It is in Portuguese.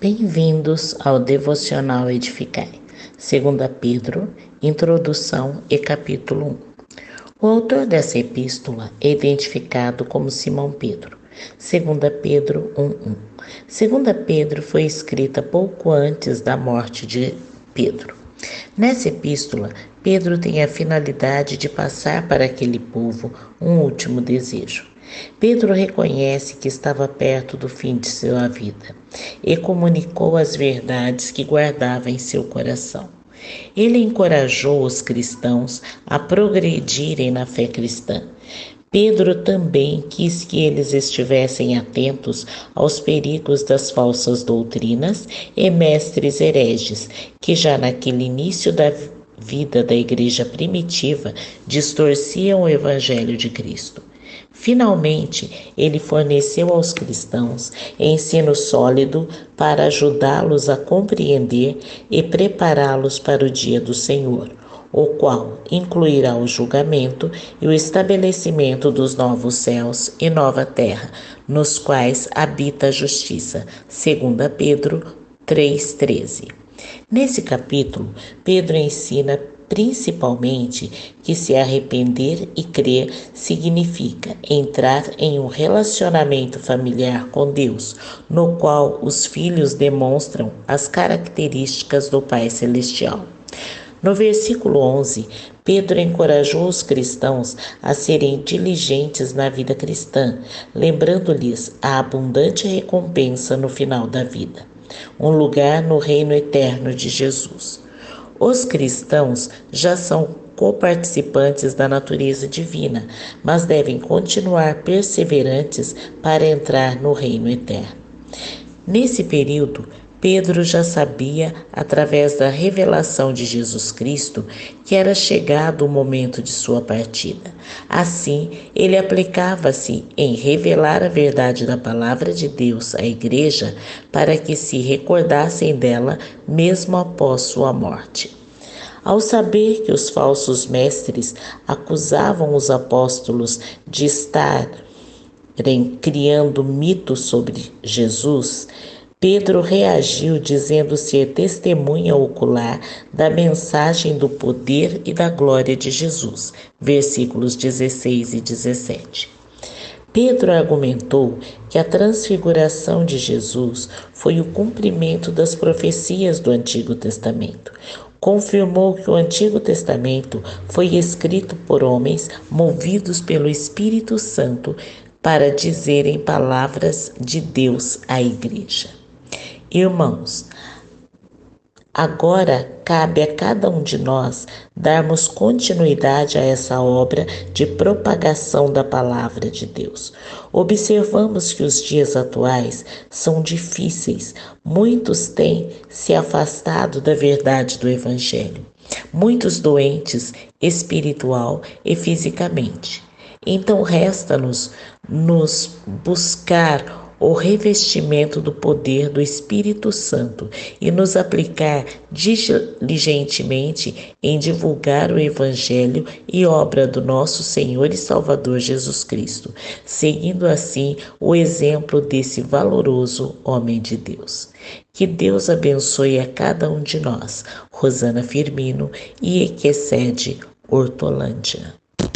Bem-vindos ao Devocional Edificai, 2 Pedro, Introdução e Capítulo 1. O autor dessa epístola é identificado como Simão Pedro, 2 Pedro 1.1. 2 Pedro foi escrita pouco antes da morte de Pedro. Nessa epístola, Pedro tem a finalidade de passar para aquele povo um último desejo Pedro reconhece que estava perto do fim de sua vida e comunicou as verdades que guardava em seu coração. Ele encorajou os cristãos a progredirem na fé cristã. Pedro também quis que eles estivessem atentos aos perigos das falsas doutrinas e mestres hereges, que já naquele início da vida da igreja primitiva distorciam o evangelho de Cristo. Finalmente, ele forneceu aos cristãos ensino sólido para ajudá-los a compreender e prepará-los para o dia do Senhor, o qual incluirá o julgamento e o estabelecimento dos novos céus e nova terra, nos quais habita a justiça, segundo Pedro 3:13. Nesse capítulo, Pedro ensina principalmente que se arrepender e crer significa entrar em um relacionamento familiar com Deus, no qual os filhos demonstram as características do Pai Celestial. No versículo 11, Pedro encorajou os cristãos a serem diligentes na vida cristã, lembrando-lhes a abundante recompensa no final da vida, um lugar no reino eterno de Jesus. Os cristãos já são coparticipantes da natureza divina, mas devem continuar perseverantes para entrar no reino eterno. Nesse período, Pedro já sabia, através da revelação de Jesus Cristo, que era chegado o momento de sua partida. Assim, ele aplicava-se em revelar a verdade da palavra de Deus à igreja para que se recordassem dela mesmo após sua morte. Ao saber que os falsos mestres acusavam os apóstolos de estarem criando mitos sobre Jesus, Pedro reagiu dizendo ser testemunha ocular da mensagem do poder e da glória de Jesus. Versículos 16 e 17. Pedro argumentou que a transfiguração de Jesus foi o cumprimento das profecias do Antigo Testamento. Confirmou que o Antigo Testamento foi escrito por homens movidos pelo Espírito Santo para dizerem palavras de Deus à igreja. Irmãos, agora cabe a cada um de nós darmos continuidade a essa obra de propagação da palavra de Deus. Observamos que os dias atuais são difíceis, muitos têm se afastado da verdade do Evangelho, muitos doentes espiritual e fisicamente. Então resta-nos nos buscar o revestimento do poder do Espírito Santo e nos aplicar diligentemente em divulgar o Evangelho e obra do nosso Senhor e Salvador Jesus Cristo, seguindo assim o exemplo desse valoroso homem de Deus. Que Deus abençoe a cada um de nós. Rosana Firmino e Equecede Hortolândia.